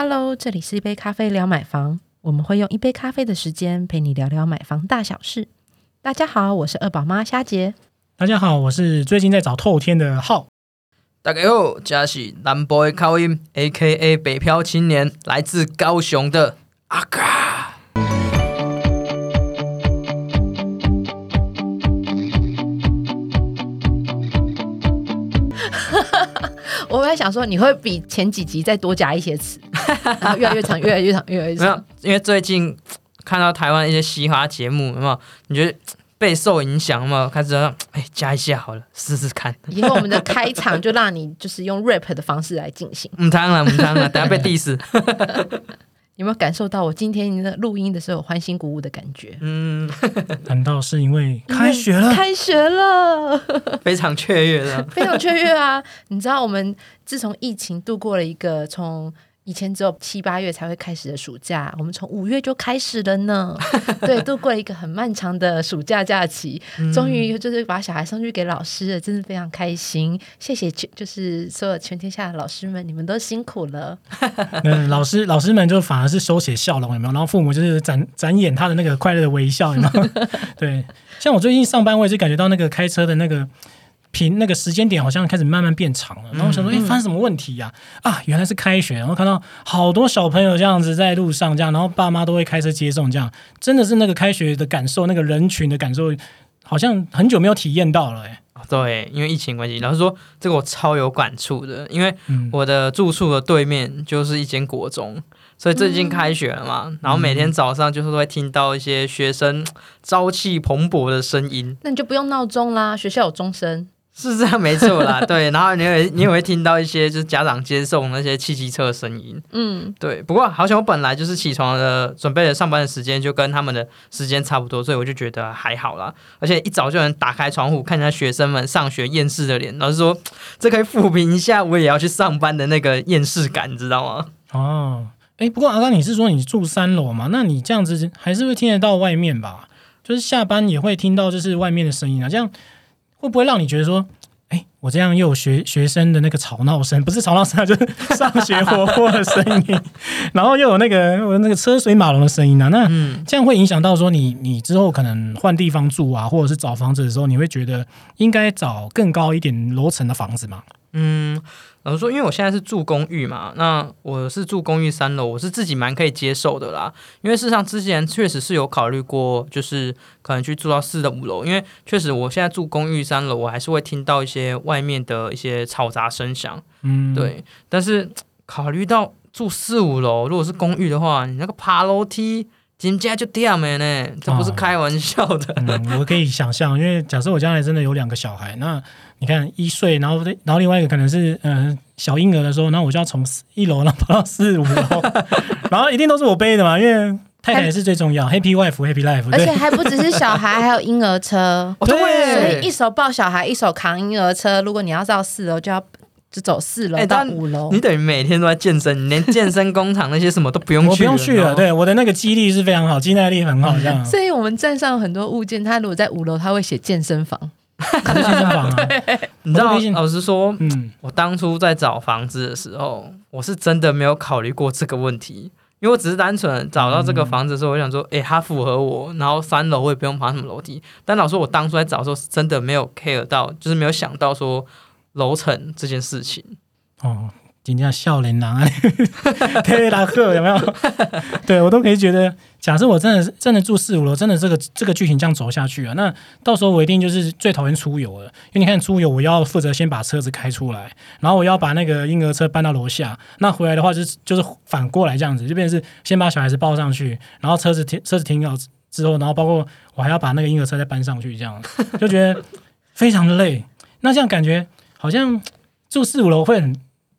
Hello，这里是一杯咖啡聊买房，我们会用一杯咖啡的时间陪你聊聊买房大小事。大家好，我是二宝妈虾姐。大家好，我是最近在找透天的浩。大家好，这是南部的口音，A.K.A 北漂青年，来自高雄的阿嘎。在想说，你会比前几集再多加一些词，然后越来越长，越来越长，越来越没有长。，因为最近看到台湾一些嘻哈节目，有没有？你觉得备受影响有没有？开始哎加一下好了，试试看。以后我们的开场就让你就是用 rap 的方式来进行。唔汤了，唔汤了，等下被 diss。有没有感受到我今天的录音的时候有欢欣鼓舞的感觉？嗯，难道是因为开学了？开学了，非常雀跃的。非常雀跃啊！你知道，我们自从疫情度过了一个从以前只有七八月才会开始的暑假，我们从五月就开始了呢。对，度过了一个很漫长的暑假假期，终于就是把小孩送去给老师了，真的非常开心。谢谢全，就是所有全天下的老师们，你们都辛苦了。嗯，老师老师们就反而是收起笑容，有没有？然后父母就是展展演他的那个快乐的微笑，有没有？对，像我最近上班，我也是感觉到那个开车的那个频那个时间点好像开始慢慢变长了。然后我想说，哎、发生什么问题呀、啊？原来是开学，然后看到好多小朋友这样子在路上这样，然后爸妈都会开车接送，这样真的是那个开学的感受，那个人群的感受，好像很久没有体验到了、哎，对，因为疫情关系，老实说，这个我超有感触的，因为嗯，我的住处的对面就是一间国中，所以最近开学了嘛，然后每天早上就是会听到一些学生朝气蓬勃的声音，那你就不用闹钟啦，学校有钟声。是这样没错啦，对，然后你也你也会听到一些就是家长接送那些汽机车的声音，嗯，对，不过好像我本来就是起床的准备的上班的时间就跟他们的时间差不多，所以我就觉得还好啦，而且一早就能打开窗户看一下学生们上学厌世的脸，老师说这可以抚平一下我也要去上班的那个厌世感，你知道吗？哦，哎，不过阿刚，你是说你住三楼嘛？那你这样子还是会听得到外面吧？就是下班也会听到就是外面的声音啊，这样会不会让你觉得说，哎，我这样又有学学生的那个吵闹声，不是吵闹声啊，就是上学活泼的声音，然后又有那个有那个车水马龙的声音啊，那嗯，这样会影响到说你你之后可能换地方住啊，或者是找房子的时候，你会觉得应该找更高一点楼层的房子吗？嗯，老实说，因为我现在是住公寓嘛，那我是住公寓三楼，我是自己蛮可以接受的啦。因为事实上之前确实是有考虑过，就是可能去住到四的五楼，因为确实我现在住公寓三楼，我还是会听到一些外面的一些嘈杂声响。嗯，，对，但是考虑到住四五楼，如果是公寓的话，你那个爬楼梯。人家就掉没呢，这不是哦开玩笑的。嗯，我可以想象，因为假设我将来真的有两个小孩，那你看一岁，然后然后另外一个可能是嗯、呃小婴儿的时候，然后我就要从一楼然后跑到四五楼，然后一定都是我背的嘛，因为太太也是最重要，Happy Wife，Happy Life，而且，还不只是小孩，还有婴儿车。哦，对对，所以一手抱小孩，一手扛婴儿车。如果你要到四楼，就要就走四楼到五楼。你等于每天都在健身，你连健身工厂那些什么都不用去，我不用去了，对，我的那个肌力是非常好，肌耐力很好，这样，所以我们站上很多物件，它如果在五楼，它会写健身房。我在健身房啊，你知道我都可以，老实说，嗯，我当初在找房子的时候，我是真的没有考虑过这个问题，因为我只是单纯找到这个房子的时候，我想说，诶，它符合我，然后三楼我也不用爬什么楼梯。但老实说，我当初在找的时候，是真的没有 care 到，就是没有想到说楼层这件事情。哦。人家笑脸郎啊，可以拉赫有没有？对我都可以觉得，假设我真的是真的住四五楼，真的这个这个剧情这样走下去啊，那到时候我一定就是最讨厌出游了，因为你看出游，我要负责先把车子开出来，然后我要把那个婴儿车搬到楼下，那回来的话就是就是反过来这样子，就变成是先把小孩子抱上去，然后车子停车子停好之后，然后包括我还要把那个婴儿车再搬上去，这样就觉得非常的累。那这样感觉好像住四五楼会很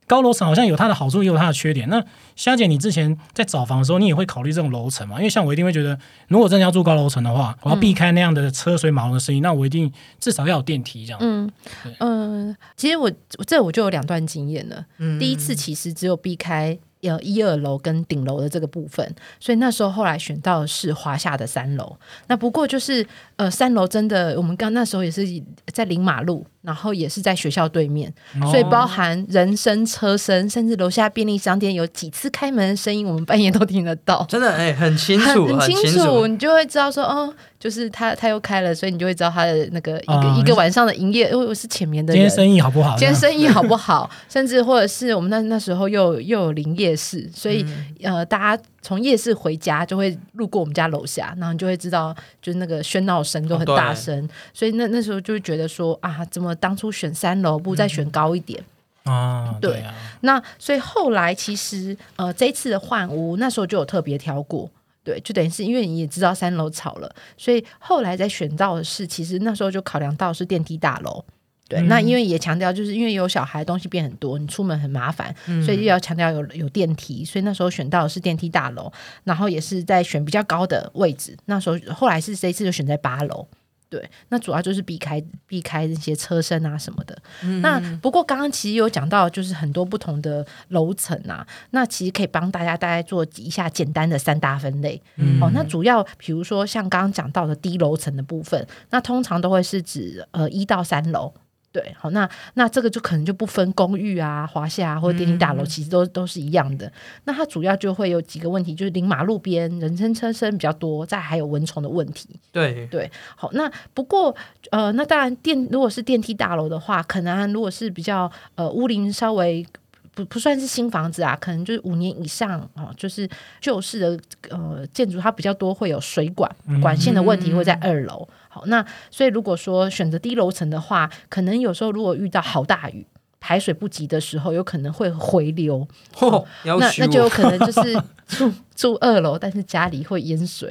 高楼层，好像有它的好处，也有它的缺点。那虾姐，你之前在找房的时候，你也会考虑这种楼层吗？因为像我一定会觉得，如果真的要住高楼层的话，我要避开那样的车水马龙的声音，那我一定至少要有电梯这样。嗯对嗯，其实我这我就有两段经验了。嗯第一次其实只有避开呃一二楼跟顶楼的这个部分，所以那时候后来选到的是华夏的三楼。那不过就是呃三楼真的，我们刚那时候也是在临马路，然后也是在学校对面，哦所以包含人声、车声，甚至楼下便利商店有几次开门的声音，我们半夜都听得到。真的哎、很清楚，很清清楚，你就会知道说，哦，就是他他又开了，所以你就会知道他的那个一个、哦一个晚上的营业，因为我是前面的人。今天生意好不好？今天生意好不好？甚至或者是我们那那时候又又有林夜市，所以、嗯呃，大家从夜市回家就会路过我们家楼下，然后你就会知道，就是那个喧闹声都很大声，所以那那时候就会觉得说啊，怎么当初选三楼不再选高一点？啊，对对啊，那所以后来其实呃这一次的换屋，那时候就有特别挑过。对，就等于是因为你也知道三楼吵了，所以后来在选到的是，其实那时候就考量到是电梯大楼。对，嗯那因为也强调，就是因为有小孩，东西变很多，你出门很麻烦，所以要强调有有电梯，所以那时候选到的是电梯大楼，然后也是在选比较高的位置。那时候后来是这一次就选在八楼。对，那主要就是避开避开那些车身啊什么的。那不过刚刚其实有讲到，就是很多不同的楼层啊，那其实可以帮大家大概做一下简单的三大分类。嗯哦，那主要比如说像刚刚讲到的低楼层的部分，那通常都会是指呃一到三楼。对，好，那那这个就可能就不分公寓啊、华夏啊或者电梯大楼，其实都都是一样的。那它主要就会有几个问题，就是临马路边，人声车声比较多，再还有蚊虫的问题。对对，好，那不过呃，那当然电如果是电梯大楼的话，可能如果是比较呃屋龄稍微不不算是新房子啊，可能就是五年以上哦，就是旧式的呃建筑，它比较多会有水管管线的问题会在二楼。好，那所以如果说选择低楼层的话，可能有时候如果遇到好大雨。排水不及的时候，有可能会回流，嚯，那那就有可能就是住住二楼，但是家里会淹水。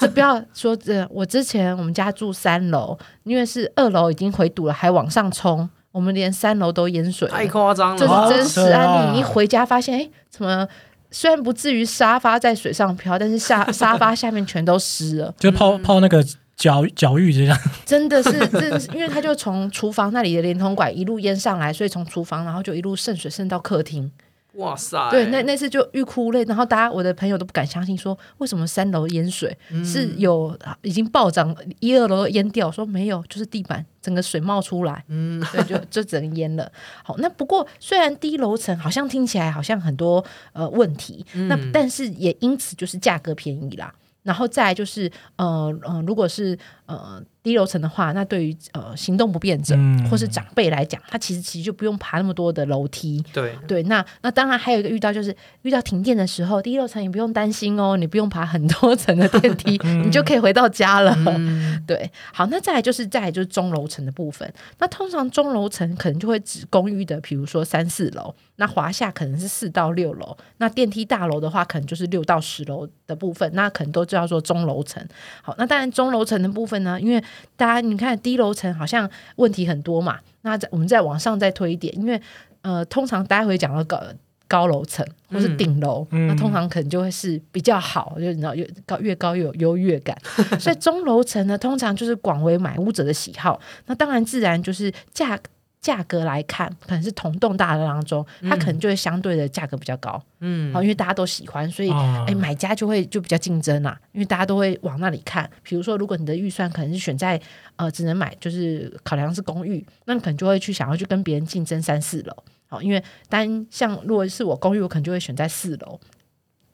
这不要说这，我之前我们家住三楼，因为是二楼已经回堵了，还往上冲，我们连三楼都淹水。太夸张了这了，是真实案例。你一回家发现，哎，怎么虽然不至于沙发在水上漂，但是下沙发下面全都湿了。就泡泡那个脚脚浴这样，真的是，真的是，因为他就从厨房那里的连通管一路淹上来，所以从厨房然后就一路渗水渗到客厅。哇塞，对，那那次就欲哭无泪，然后大家我的朋友都不敢相信，说为什么三楼淹水、是有已经暴涨，一二楼淹掉，说没有，就是地板整个水冒出来，嗯，对，就就整个淹了。好，那不过虽然低楼层好像听起来好像很多呃问题，那但是也因此就是价格便宜啦。然后再就是呃呃，如果是呃低楼层的话，那对于呃行动不便者、嗯或是长辈来讲，他其实其实就不用爬那么多的楼梯，对，对，那那当然还有一个遇到就是遇到停电的时候，低楼层也不用担心哦，你不用爬很多层的电梯，你就可以回到家了。对，好，那再来就是再来就是中楼层的部分。那通常中楼层可能就会指公寓的，比如说三四楼，那华夏可能是四到六楼，那电梯大楼的话可能就是六到十楼的部分，那可能都叫做中楼层。好，那当然中楼层的部分呢，因为大家你看低楼层好像问题很多嘛，那再我们再往上再推一点，因为呃，通常大家会讲到高高楼层或是顶楼，嗯那通常可能就会是比较好，就你知道越高越高越有优越感。所以中楼层呢，通常就是广为买屋者的喜好。那当然自然就是价价格来看，可能是同栋大楼当中，它可能就会相对的价格比较高。嗯好，因为大家都喜欢，所以啊哎，买家就会就比较竞争啦，因为大家都会往那里看。比如说，如果你的预算可能是选在呃只能买，就是考量是公寓，那你可能就会去想要去跟别人竞争三四楼。好，因为单像如果是我公寓，我可能就会选在四楼，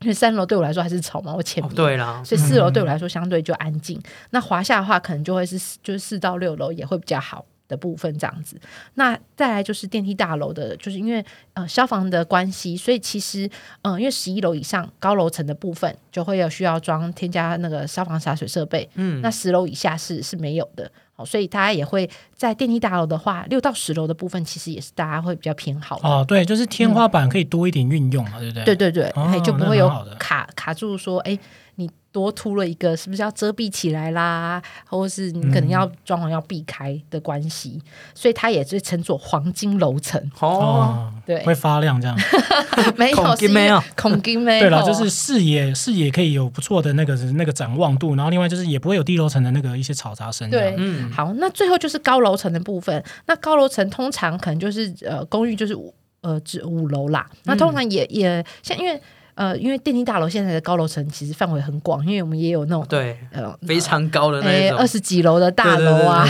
因为三楼对我来说还是吵嘛，我前哦面。对啦，所以四楼对我来说相对就安静。那华夏的话，可能就会是就是四到六楼也会比较好的部分这样子。那再来就是电梯大楼的，就是因为呃消防的关系，所以其实嗯、呃因为十一楼以上高楼层的部分就会有需要装添加那个消防洒水设备，嗯，那十楼以下是是没有的。好，所以大家也会在电梯大楼的话，六到十楼的部分其实也是大家会比较偏好的。哦，对，就是天花板可以多一点运用嘛，对不对？对对对，就不会有卡卡住说，哎，你多凸了一个，是不是要遮蔽起来啦？或者是你可能要装潢要避开的关系，所以它也是称作黄金楼层。哦，哦，对，会发亮这样。没有孔金没有，恐金没有，对了，就是视野视野可以有不错的那个那个展望度，然后另外就是也不会有低楼层的那个一些嘈杂声。对，嗯，好，那最后就是高楼层的部分。那高楼层通常可能就是呃公寓就是五呃指五楼啦。那通常也也像因为呃，因为电梯大楼现在的高楼层其实范围很广，因为我们也有那种对，呃非常高的那种二，十几楼的大楼啊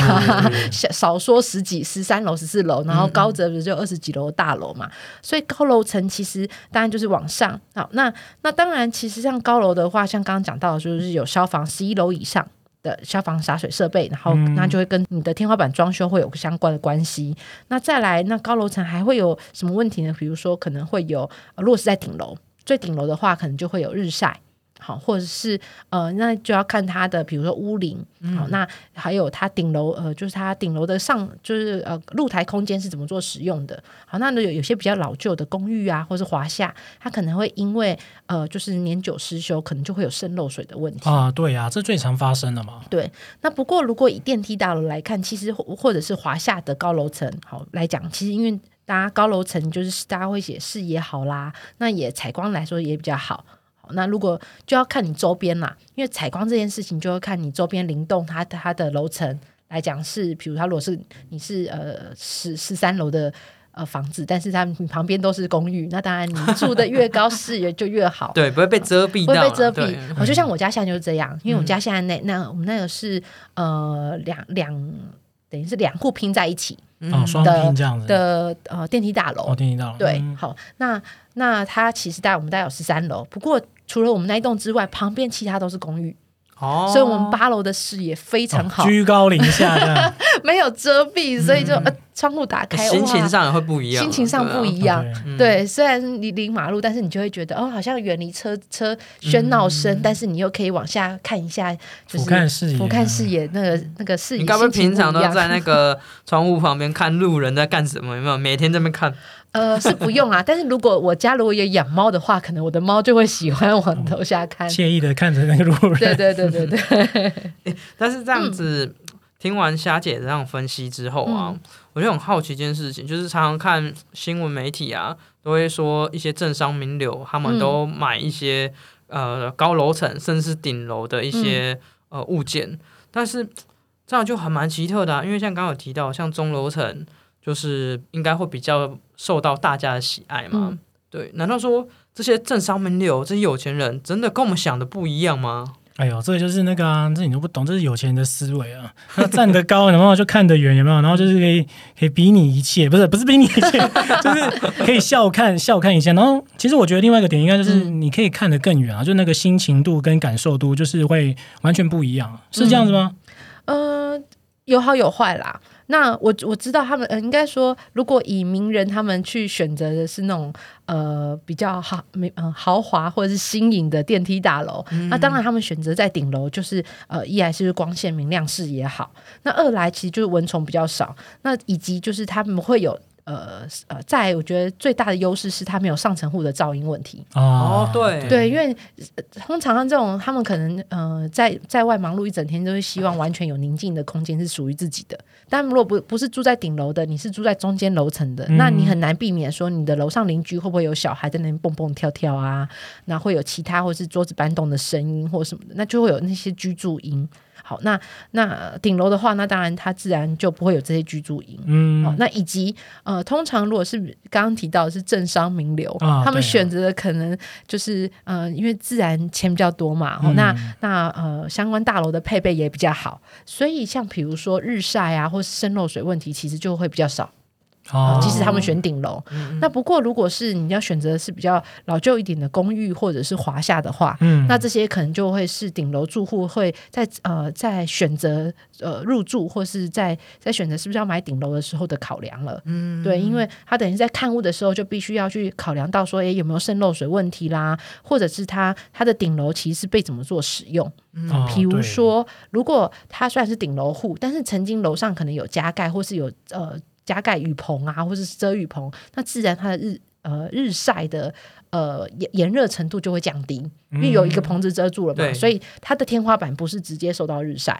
少少说十几、十三楼、十四楼，然后高则不是就二十几楼的大楼嘛，所以高楼层其实当然就是往上。好，那那当然，其实像高楼的话，像刚刚讲到的，就是有消防十一楼以上。的消防洒水设备，然后嗯那就会跟你的天花板装修会有相关的关系。那再来，那高楼层还会有什么问题呢？比如说，可能会有，呃如果是在顶楼，最顶楼的话，可能就会有日晒。好，或者是呃，那就要看它的，比如说屋龄，好，那还有它顶楼，呃，就是它顶楼的上，就是呃露台空间是怎么做使用的。好，那有有些比较老旧的公寓啊，或是华夏，它可能会因为呃，就是年久失修，可能就会有渗漏水的问题。啊，对呀、这最常发生的嘛。对，那不过如果以电梯大楼来看，其实或或者是华夏的高楼层，好来讲，其实因为大家高楼层就是大家会写视野好啦，那也采光来说也比较好。好，那如果就要看你周边啦，因为采光这件事情就要看你周边灵动它它的楼层来讲是，比如它如果是你是呃十十三楼的。呃，房子，但是它你旁边都是公寓，那当然你住的越高，视野就越好。对，不会被遮蔽会到啦，被遮蔽对。我就像我家现在就是这样，因为我家现在那那我们那个是呃两两等于是两户拼在一起哦，双拼这样子。的呃电梯大楼。哦，电梯大楼。对，嗯好，那那它其实大概我们大概有十三楼，不过除了我们那一栋之外，旁边其他都是公寓，哦，所以我们八楼的视野非常好，哦居高临下。没有遮蔽，所以就、呃窗户打开，心情上也会不一样啊，心情上不一样。对啊嗯对，虽然你临马路，但是你就会觉得哦，好像远离车车喧闹声，但是你又可以往下看一下，就是俯瞰视野俯瞰视野那个那个视野。你该不会平常都在那个窗户旁边看路人在干什么？有没有每天在那边看？呃是不用啊，但是如果我家如果有养猫的话，可能我的猫就会喜欢往楼下看。惬意的看着那个路人。对对对对对，但是这样子、嗯听完霞姐这样分析之后啊，我就很好奇一件事情，就是常常看新闻媒体啊，都会说一些政商名流他们嗯。都买一些、呃高楼层甚至是顶楼的一些、嗯。呃物件，但是这样就很蛮奇特的、啊，因为像刚刚有提到，像中楼层就是应该会比较受到大家的喜爱嘛。嗯对，难道说这些政商名流、这些有钱人真的跟我们想的不一样吗？哎呦，这个就是那个啊，这你都不懂，这是有钱人的思维啊。他站得高，然后就看得远，有没有？然后就是可以可以比你一切，不是不是比你一切，就是可以笑看笑看一下。然后其实我觉得另外一个点应该就是嗯你可以看得更远啊，就那个心情度跟感受度就是会完全不一样，是这样子吗？呃，有好有坏啦。那我我知道他们，呃，应该说，如果以名人他们去选择的是那种呃比较豪没呃豪华或者是新颖的电梯大楼，那当然他们选择在顶楼，就是呃一来是光线明亮视野好，那二来其实就是蚊虫比较少，那以及就是他们会有。呃呃，在我觉得最大的优势是它没有上层户的噪音问题。哦哦，对对，因为呃通常像这种，他们可能呃在在外忙碌一整天，都是希望完全有宁静的空间是属于自己的。但如果不不是住在顶楼的，你是住在中间楼层的，嗯那你很难避免说你的楼上邻居会不会有小孩在那边蹦蹦跳跳啊，那会有其他或是桌子搬动的声音或什么的，那就会有那些居住音。好，那那顶楼的话，那当然它自然就不会有这些居住营。嗯哦，那以及呃，通常如果是刚刚提到的是政商名流，他们选择的可能就是呃，因为自然钱比较多嘛，哦，嗯那那呃，相关大楼的配备也比较好，所以像比如说日晒啊，或是渗漏水问题，其实就会比较少。哦，即使他们选顶楼，那不过如果是你要选择是比较老旧一点的公寓或者是华夏的话，嗯。那这些可能就会是顶楼住户会在呃在选择呃入住或是在在选择是不是要买顶楼的时候的考量了。嗯，对，因为他等于在看屋的时候就必须要去考量到说，诶有没有渗漏水问题啦，或者是他他的顶楼其实是被怎么做使用。嗯比如说，如果他虽然是顶楼户，但是曾经楼上可能有加盖，或是有呃加盖雨棚啊，或者是遮雨棚，那自然它的日呃日晒的呃炎炎热程度就会降低，因为有一个棚子遮住了嘛，对所以它的天花板不是直接受到日晒。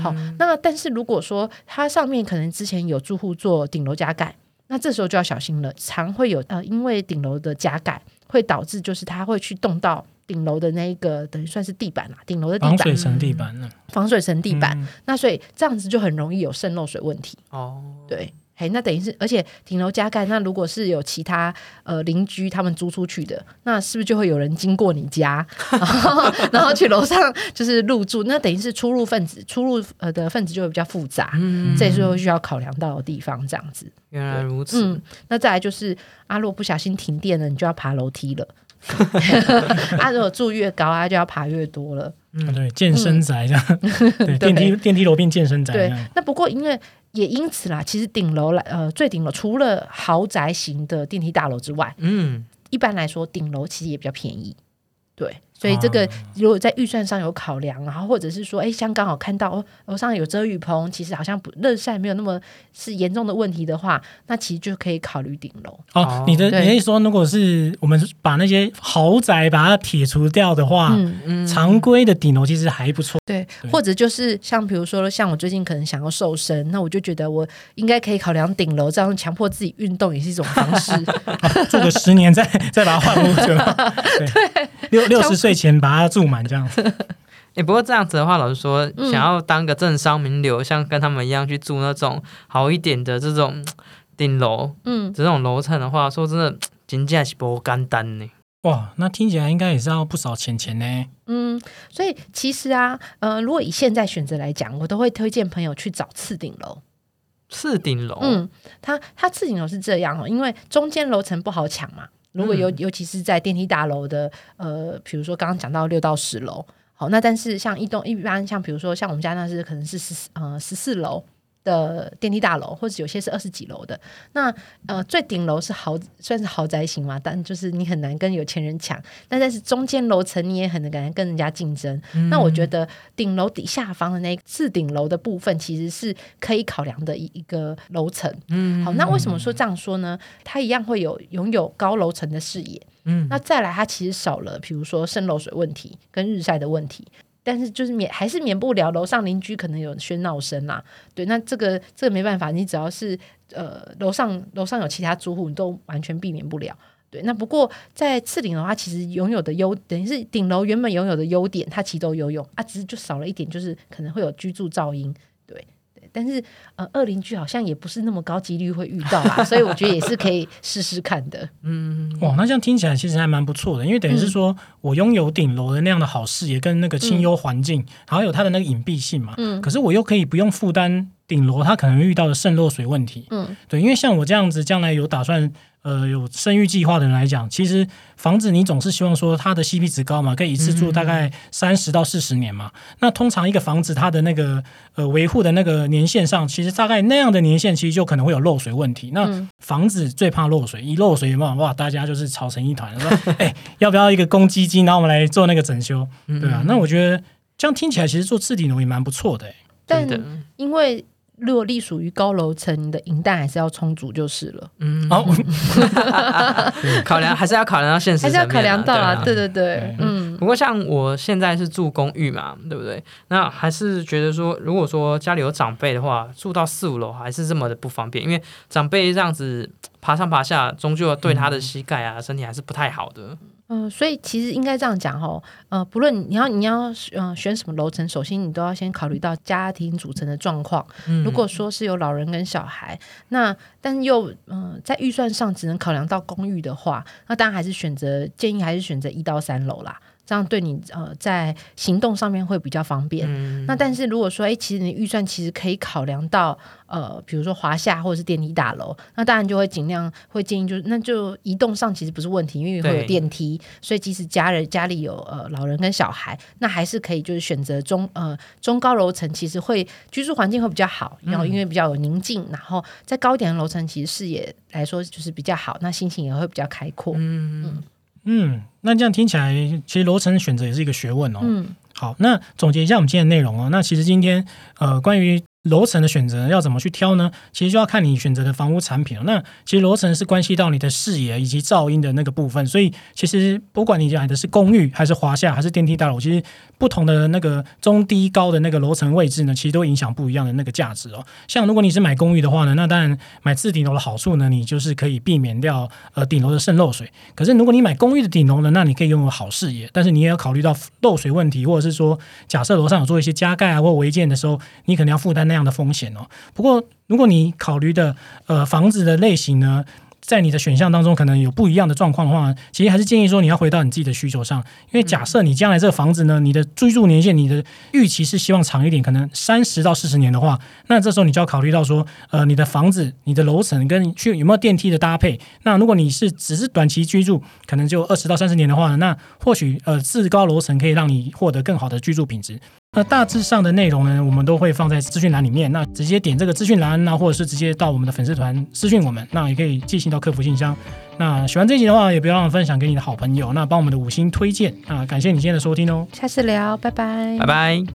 好，那但是如果说它上面可能之前有住户做顶楼加盖，那这时候就要小心了，常会有呃因为顶楼的加盖会导致就是它会去动到。顶楼的那一个等于算是地板啦，顶楼的地板防水层地板呢？防水层地板，嗯那所以这样子就很容易有渗漏水问题。哦，对，嘿，那等于是，而且顶楼加盖，那如果是有其他呃邻居他们租出去的，那是不是就会有人经过你家，然后然后去楼上就是入住？那等于是出入分子，出入呃的分子就会比较复杂，嗯，这也是会需要考量到的地方，这样子。原来如此。嗯，那再来就是，啊，如果不小心停电了，你就要爬楼梯了。啊，如果住越高，啊，就要爬越多了。嗯对，健身宅这样，对，电梯电梯楼变健身宅这对样。，那不过因为也因此啦，其实顶楼来呃最顶楼除了豪宅型的电梯大楼之外，嗯，一般来说顶楼其实也比较便宜。对，所以这个啊如果在预算上有考量，然后或者是说，哎，像刚好看到哦楼上有遮雨棚，其实好像不热晒没有那么是严重的问题的话，那其实就可以考虑顶楼。哦哦，你的你思说，如果是我们把那些豪宅把它撇除掉的话，嗯，嗯常规的顶楼其实还不错。对对，或者就是像比如说，像我最近可能想要瘦身，那我就觉得我应该可以考量顶楼，这样强迫自己运动也是一种方式。住个十年再再把它换屋就好。对，六六十岁前把它住满这样。也、不过这样子的话，老实说，嗯想要当个政商名流，像跟他们一样去住那种好一点的这种 顶楼嗯，这种楼层的话，说真的，真价是不简单呢。哇，那听起来应该也是要不少钱钱呢。嗯，所以其实啊，呃，如果以现在选择来讲，我都会推荐朋友去找次顶楼。次顶楼，嗯，它它次顶楼是这样哦，因为中间楼层不好抢嘛。如果尤嗯。尤其是在电梯大楼的，呃，比如说刚刚讲到六到十楼，好，那但是像一栋一般像比如说像我们家那是可能是十呃十四楼的电梯大楼，或者有些是二十几楼的。那呃最顶楼是豪算是豪宅型嘛，但就是你很难跟有钱人抢。但但是中间楼层你也很难跟人家竞争。那我觉得顶楼底下方的那次顶楼的部分，其实是可以考量的一一个楼层。嗯，好，那为什么说这样说呢？它一样会有拥有高楼层的视野。嗯，那再来，它其实少了，比如说渗漏水问题跟日晒的问题。但是就是免还是免不了楼上邻居可能有喧闹声啦，对，那这个这个没办法，你只要是呃楼上楼上有其他租户，你都完全避免不了。对，那不过在次顶楼，它其实拥有的优，等于是顶楼原本拥有的优点，它其实都有用啊，只是就少了一点，就是可能会有居住噪音。但是呃，二邻居好像也不是那么高几率会遇到啦，所以我觉得也是可以试试看的。嗯哇，那这样听起来其实还蛮不错的，因为等于是说我拥有顶楼的那样的好视野跟那个清幽环境，然后有它的那个隐蔽性嘛。嗯可是我又可以不用负担顶楼它可能遇到的渗漏水问题。嗯对，因为像我这样子将来有打算呃有生育计划的人来讲，其实房子你总是希望说它的 CP 值高嘛，可以一次住大概三十到四十年嘛。那通常一个房子它的那个呃维护的那个年限上，其实大概那样的年限，其实就可能会有漏水问题。那嗯房子最怕漏水，一漏水有没有哇，大家就是吵成一团，说哎、要不要一个公积金，然后我们来做那个整修，对啊。那我觉得这样听起来，其实做次顶楼也蛮不错的、哎但因为如果隶属于高楼层，你的银弹还是要充足就是了，嗯，好，考量还是要考量到现实还是要考量到啊，对对对对对，嗯。不过像我现在是住公寓嘛，对不对？那还是觉得说，如果说家里有长辈的话，住到四五楼还是这么的不方便，因为长辈这样子爬上爬下，终究对他的膝盖啊、身体还是不太好的。嗯、所以其实应该这样讲哦，呃，不论你要你要呃选什么楼层，首先你都要先考虑到家庭组成的状况。嗯如果说是有老人跟小孩，那但又嗯、呃在预算上只能考量到公寓的话，那当然还是选择建议还是选择一到三楼啦，这样对你呃在行动上面会比较方便。嗯。那但是如果说，哎，其实你预算其实可以考量到，呃，比如说华夏或者是电梯大楼，那当然就会尽量会建议，就是那就移动上其实不是问题，因为会有对。电梯，所以即使家人家里有呃老人跟小孩，那还是可以就是选择中呃中高楼层，其实会居住环境会比较好，然后因为比较有宁静，然后在高一点的楼层，其实视野来说就是比较好，那心情也会比较开阔。嗯，嗯，那这样听起来，其实楼层选择也是一个学问哦。嗯好，那总结一下我们今天的内容哦。那其实今天呃，关于楼层的选择要怎么去挑呢？其实就要看你选择的房屋产品哦。那其实楼层是关系到你的视野以及噪音的那个部分，所以其实不管你买的是公寓还是华夏还是电梯大楼，其实不同的那个中低高的那个楼层位置呢，其实都影响不一样的那个价值哦。像如果你是买公寓的话呢，那当然买次顶楼的好处呢，你就是可以避免掉呃顶楼的渗漏水。可是如果你买公寓的顶楼呢，那你可以拥有好视野，但是你也要考虑到漏水问题，或者是说假设楼上有做一些加盖啊或违建的时候，你可能要负担那这样的风险哦。不过，如果你考虑的呃房子的类型呢，在你的选项当中可能有不一样的状况的话，其实还是建议说你要回到你自己的需求上，因为假设你将来这个房子呢，你的居住年限，你的预期是希望长一点，可能三十到四十年的话，那这时候你就要考虑到说，呃，你的房子、你的楼层跟去有没有电梯的搭配。那如果你是只是短期居住，可能就二十到三十年的话，那或许呃至高楼层可以让你获得更好的居住品质。那大致上的内容呢，我们都会放在资讯栏里面。那直接点这个资讯栏，那或者是直接到我们的粉丝团私讯我们，那也可以寄信到客服信箱。那喜欢这集的话，也不要忘了分享给你的好朋友，那帮我们的五星推荐。啊感谢你今天的收听哦。下次聊，拜拜，拜拜。